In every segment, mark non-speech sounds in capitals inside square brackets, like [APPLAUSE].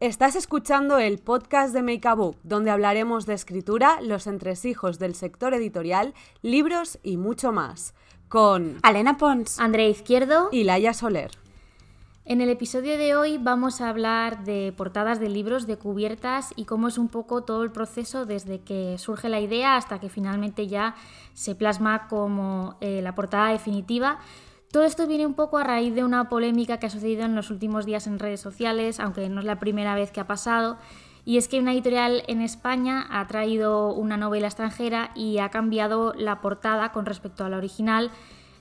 Estás escuchando el podcast de Make a Book, donde hablaremos de escritura, los entresijos del sector editorial, libros y mucho más. Con Alena Pons, Andrea Izquierdo y Laia Soler. En el episodio de hoy vamos a hablar de portadas de libros, de cubiertas y cómo es un poco todo el proceso desde que surge la idea hasta que finalmente ya se plasma como eh, la portada definitiva. Todo esto viene un poco a raíz de una polémica que ha sucedido en los últimos días en redes sociales, aunque no es la primera vez que ha pasado, y es que una editorial en España ha traído una novela extranjera y ha cambiado la portada con respecto a la original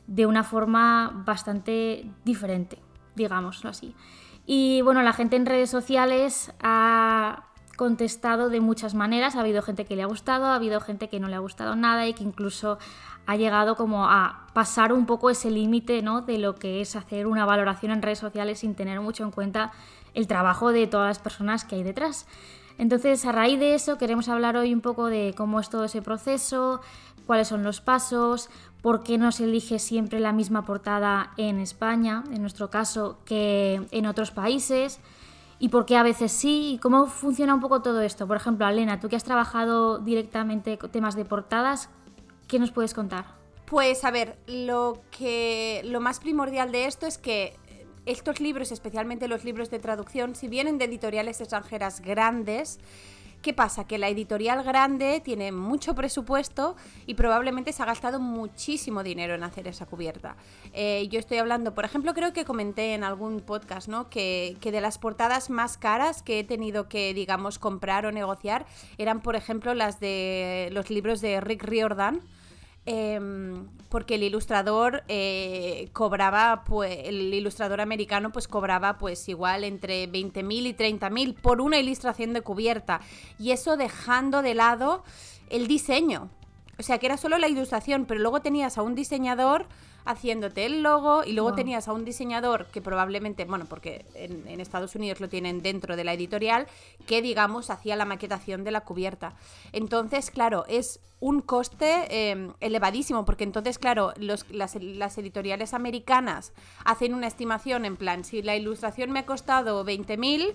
de una forma bastante diferente, digámoslo así. Y bueno, la gente en redes sociales ha contestado de muchas maneras. Ha habido gente que le ha gustado, ha habido gente que no le ha gustado nada y que incluso ha llegado como a pasar un poco ese límite ¿no? de lo que es hacer una valoración en redes sociales sin tener mucho en cuenta el trabajo de todas las personas que hay detrás. Entonces, a raíz de eso, queremos hablar hoy un poco de cómo es todo ese proceso, cuáles son los pasos, por qué no se elige siempre la misma portada en España, en nuestro caso, que en otros países y por qué a veces sí y cómo funciona un poco todo esto. Por ejemplo, Alena, tú que has trabajado directamente con temas de portadas, ¿qué nos puedes contar? Pues a ver, lo que lo más primordial de esto es que estos libros, especialmente los libros de traducción, si vienen de editoriales extranjeras grandes, ¿Qué pasa? Que la editorial grande tiene mucho presupuesto y probablemente se ha gastado muchísimo dinero en hacer esa cubierta. Eh, yo estoy hablando, por ejemplo, creo que comenté en algún podcast, ¿no? Que, que, de las portadas más caras que he tenido que, digamos, comprar o negociar eran, por ejemplo, las de los libros de Rick Riordan Em, porque el ilustrador eh, cobraba, pues, el ilustrador americano pues cobraba pues igual entre 20.000 y 30.000 por una ilustración de cubierta. Y eso dejando de lado el diseño. O sea, que era solo la ilustración, pero luego tenías a un diseñador haciéndote el logo y luego tenías a un diseñador que probablemente, bueno, porque en, Estados Unidos lo tienen dentro de la editorial, que digamos hacía la maquetación de la cubierta. Entonces, claro, es un coste em, elevadísimo, porque entonces, claro, los, las, las, editoriales americanas hacen una estimación en plan, si la ilustración me ha costado 20.000,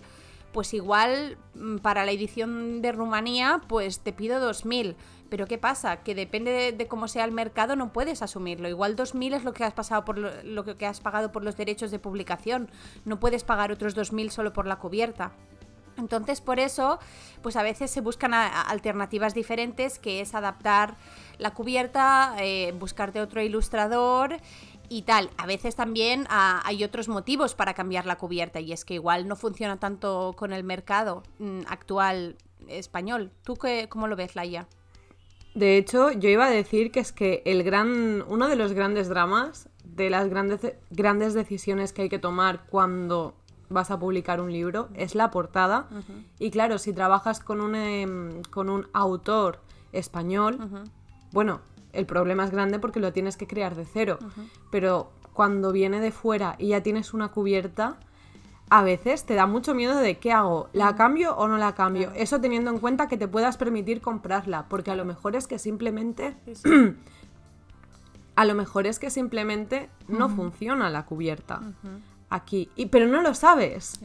pues igual mm, para la edición de Rumanía, pues te pido 2.000 pero ¿qué pasa? Que depende de, cómo sea el mercado no puedes asumirlo. Igual 2.000 es lo que has pasado por lo, que has pagado por los derechos de publicación. No puedes pagar otros 2.000 solo por la cubierta. Entonces, por eso, pues a veces se buscan alternativas diferentes, que es adaptar la cubierta, eh, buscarte otro ilustrador y tal. A veces también ah, hay otros motivos para cambiar la cubierta y es que igual no funciona tanto con el mercado mm, actual español. ¿Tú qué, cómo lo ves, Laia? De hecho, yo iba a decir que es que el gran, uno de los grandes dramas, de las grandes, grandes decisiones que hay que tomar cuando vas a publicar un libro, es la portada. Y claro, si trabajas con un, em, con un autor español, bueno, el problema es grande porque lo tienes que crear de cero. Pero cuando viene de fuera y ya tienes una cubierta, a veces te da mucho miedo de qué hago, ¿la cambio o no la cambio? Eso teniendo en cuenta que te puedas permitir comprarla, porque a lo mejor es que simplemente... [CLEARS THROAT] a lo mejor es que simplemente no funciona la cubierta aquí, y, pero no lo sabes.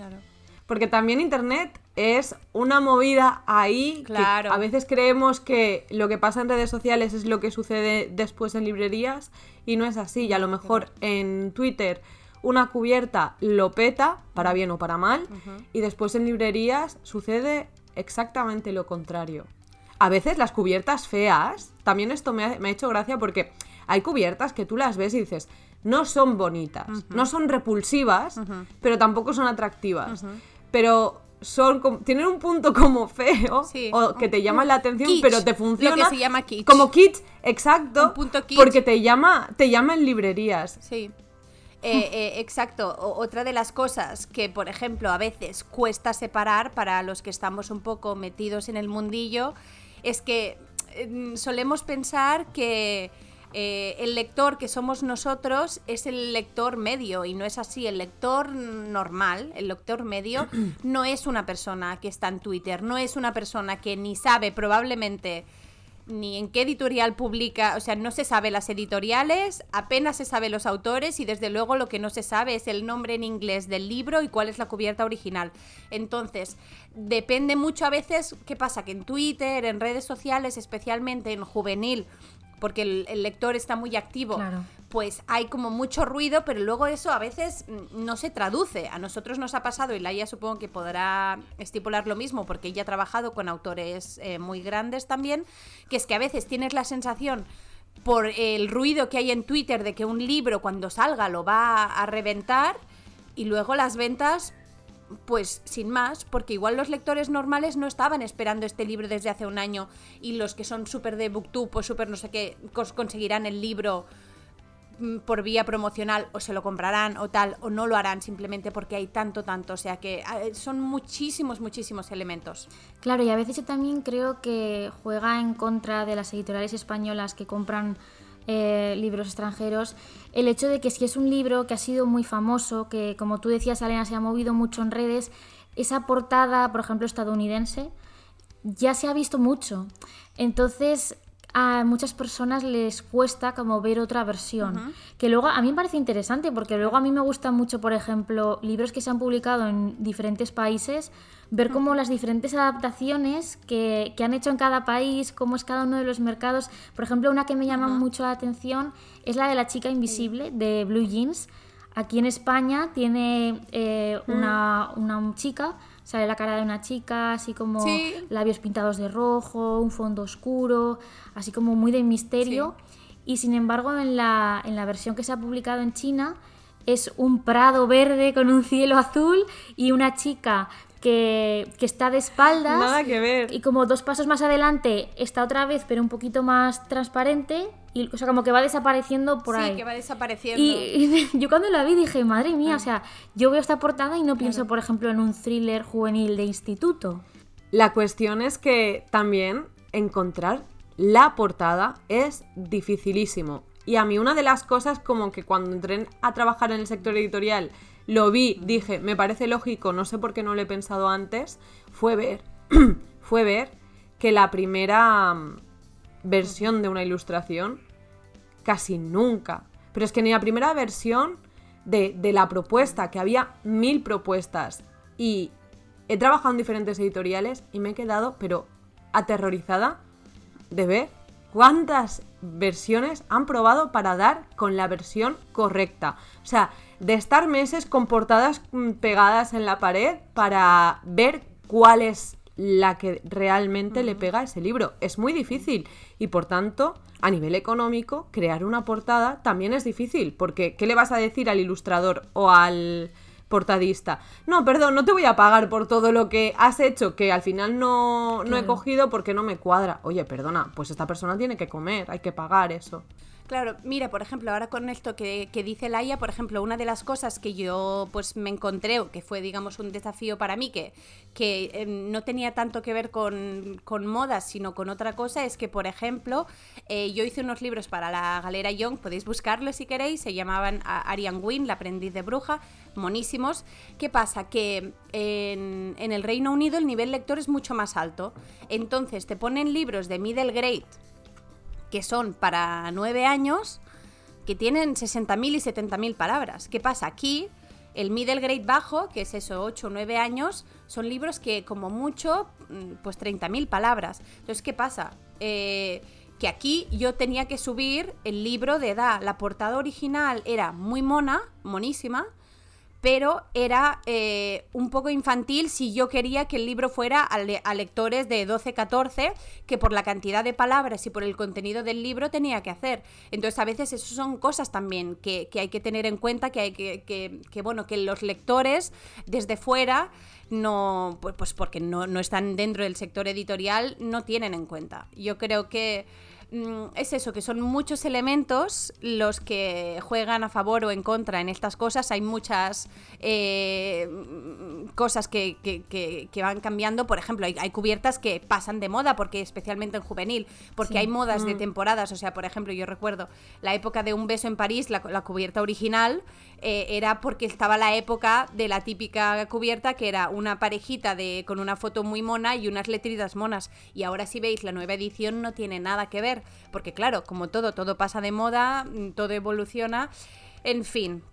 Porque también Internet es una movida ahí claro. que a veces creemos que lo que pasa en redes sociales es lo que sucede después en librerías y no es así. Y a lo mejor en Twitter una cubierta lo peta, para bien o para mal, y después en librerías sucede exactamente lo contrario. A veces las cubiertas feas, también esto me ha, hecho gracia porque hay cubiertas que tú las ves y dices, no son bonitas, no son repulsivas, pero tampoco son atractivas. Pero son tienen un punto como feo o que te llama la atención pero te funciona lo que se llama kitsch. como kit exacto porque te llama te llama en librerías. Sí. Eh, eh, exacto. otra de las cosas que, por ejemplo, a veces cuesta separar para los que estamos un poco metidos en el mundillo es que em, solemos pensar que eh, el lector que somos nosotros es el lector medio y no es así. El lector normal, el lector medio, [CLEARS THROAT] no es una persona que está en Twitter, no es una persona que ni sabe probablemente ni en qué editorial publica, o sea, no se sabe las editoriales, apenas se sabe los autores y desde luego lo que no se sabe es el nombre en inglés del libro y cuál es la cubierta original. Entonces, depende mucho a veces qué pasa, que en Twitter, en redes sociales, especialmente en juvenil, porque el, lector está muy activo, pues hay como mucho ruido, pero luego eso a veces mm, no se traduce. A nosotros nos ha pasado, y Laia supongo que podrá estipular lo mismo, porque ella ha trabajado con autores eh, muy grandes también, que es que a veces tienes la sensación por el ruido que hay en Twitter de que un libro cuando salga lo va a reventar y luego las ventas pues sin más, porque igual los lectores normales no estaban esperando este libro desde hace un año y los que son súper de booktube o súper no sé qué conseguirán el libro mm, por vía promocional o se lo comprarán o tal o no lo harán simplemente porque hay tanto tanto. O sea que son muchísimos muchísimos elementos. Claro y a veces yo también creo que juega en contra de las editoriales españolas que compran eh, libros extranjeros, el hecho de que si es un libro que ha sido muy famoso, que como tú decías, Alena, se ha movido mucho en redes, esa portada, por ejemplo, estadounidense, ya se ha visto mucho. Entonces, a muchas personas les cuesta como ver otra versión. Que luego a mí me parece interesante porque luego a mí me gustan mucho, por ejemplo, libros que se han publicado en diferentes países, ver cómo las diferentes adaptaciones que, han hecho en cada país, cómo es cada uno de los mercados. Por ejemplo, una que me llama mucho la atención es la de la chica invisible de Blue Jeans. Aquí en España tiene eh, una, una chica sale la cara de una chica, así como labios pintados de rojo, un fondo oscuro, así como muy de misterio. Y sin embargo, en la, en la versión que se ha publicado en China, es un prado verde con un cielo azul y una chica que, que, está de espaldas. Nada que ver. Y como dos pasos más adelante está otra vez, pero un poquito más transparente. Y, o sea, como que va desapareciendo por ahí. Sí, que va desapareciendo. [LAUGHS] Y, yo cuando la vi dije, madre mía, o sea, yo veo esta portada y no pienso, por ejemplo, en un thriller juvenil de instituto. La cuestión es que también encontrar la portada es dificilísimo. Y a mí una de las cosas como que cuando entré a trabajar en el sector editorial lo vi, dije, me parece lógico, no sé por qué no lo he pensado antes, fue ver, [CLEARS THROAT] fue ver que la primera mm, versión de una ilustración casi nunca, pero es que ni la primera versión de, de la propuesta, que había mil propuestas y he trabajado en diferentes editoriales y me he quedado, pero aterrorizada de ver cuántas versiones han probado para dar con la versión correcta. O sea, de estar meses con portadas mm, pegadas en la pared para ver cuál es la que realmente le pega a ese libro. Es muy difícil y por tanto, a nivel económico, crear una portada también es difícil, porque ¿qué le vas a decir al ilustrador o al portadista? No, perdón, no te voy a pagar por todo lo que has hecho, que al final no, no he cogido porque no me cuadra. Oye, perdona, pues esta persona tiene que comer, hay que pagar eso. Claro, mira, por ejemplo, ahora con esto que, dice Laia, por ejemplo, una de las cosas que yo pues me encontré, que fue, digamos, un desafío para mí, que, que em, no tenía tanto que ver con, con modas, sino con otra cosa, es que, por ejemplo, eh, yo hice unos libros para la Galera Young, podéis buscarlos si queréis, se llamaban Arian Wynn, la aprendiz de bruja, monísimos. ¿Qué pasa? Que en, en el Reino Unido el nivel lector es mucho más alto. Entonces te ponen libros de middle grade que son para nueve años, que tienen 60.000 y 70.000 palabras. ¿Qué pasa? Aquí, el middle grade bajo, que es eso, 8 o 9 años, son libros que como mucho, mm, pues 30.000 palabras. Entonces, ¿qué pasa? Eh, que aquí yo tenía que subir el libro de edad. La portada original era muy mona, monísima, pero era eh, un poco infantil si yo quería que el libro fuera a, lectores de 12, 14, que por la cantidad de palabras y por el contenido del libro tenía que hacer. Entonces a veces eso son cosas también que, hay que tener en cuenta, que hay que, que, bueno, que los lectores desde fuera no, pues, pues porque no, no están dentro del sector editorial, no tienen en cuenta. Yo creo que es eso, que son muchos elementos los que juegan a favor o en contra en estas cosas. Hay muchas eh, cosas que, van cambiando. Por ejemplo, hay, cubiertas que pasan de moda, porque especialmente en juvenil, porque hay modas de mm. temporadas. O sea, por ejemplo, yo recuerdo la época de Un beso en París, la, cubierta original, eh, era porque estaba la época de la típica cubierta que era una parejita de, con una foto muy mona y unas letritas monas. Y ahora si veis la nueva edición no tiene nada que ver, porque claro, como todo, todo pasa de moda, mm, todo evoluciona. En fin,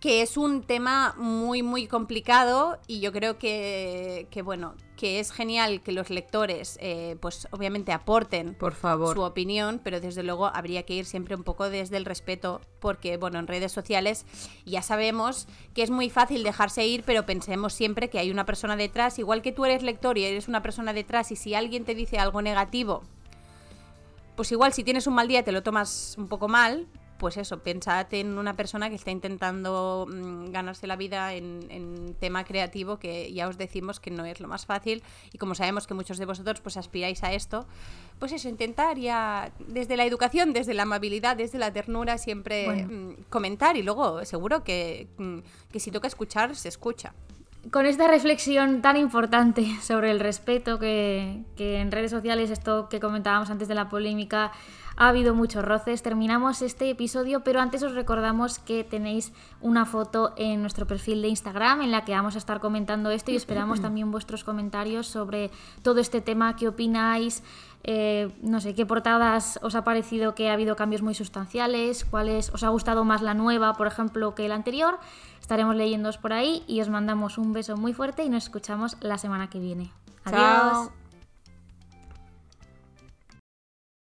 que es un tema muy muy complicado y yo creo que, bueno que es genial que los lectores eh, pues obviamente aporten por favor su opinión pero desde luego habría que ir siempre un poco desde el respeto porque bueno en redes sociales ya sabemos que es muy fácil dejarse ir pero pensemos siempre que hay una persona detrás igual que tú eres lector y eres una persona detrás y si alguien te dice algo negativo pues igual si tienes un mal día te lo tomas un poco mal, pues eso, pensad en una persona que está intentando mm, ganarse la vida en, tema creativo, que ya os decimos que no es lo más fácil, y como sabemos que muchos de vosotros pues aspiráis a esto, pues eso, intentar ya desde la educación, desde la amabilidad, desde la ternura, siempre mm, comentar, y luego seguro que, mm, que si toca escuchar, se escucha con esta reflexión tan importante [LAUGHS] sobre el respeto que, que, en redes sociales, esto que comentábamos antes de la polémica, ha habido muchos roces. Terminamos este episodio, pero antes os recordamos que tenéis una foto en nuestro perfil de Instagram en la que vamos a estar comentando esto y esperamos [CLEARS THROAT] también vuestros comentarios sobre todo este tema, qué opináis, eh, no sé, qué portadas os ha parecido que ha habido cambios muy sustanciales, cuáles os ha gustado más la nueva, por ejemplo, que la anterior. Estaremos leyéndoos por ahí y os mandamos un beso muy fuerte y nos escuchamos la semana que viene. Adiós.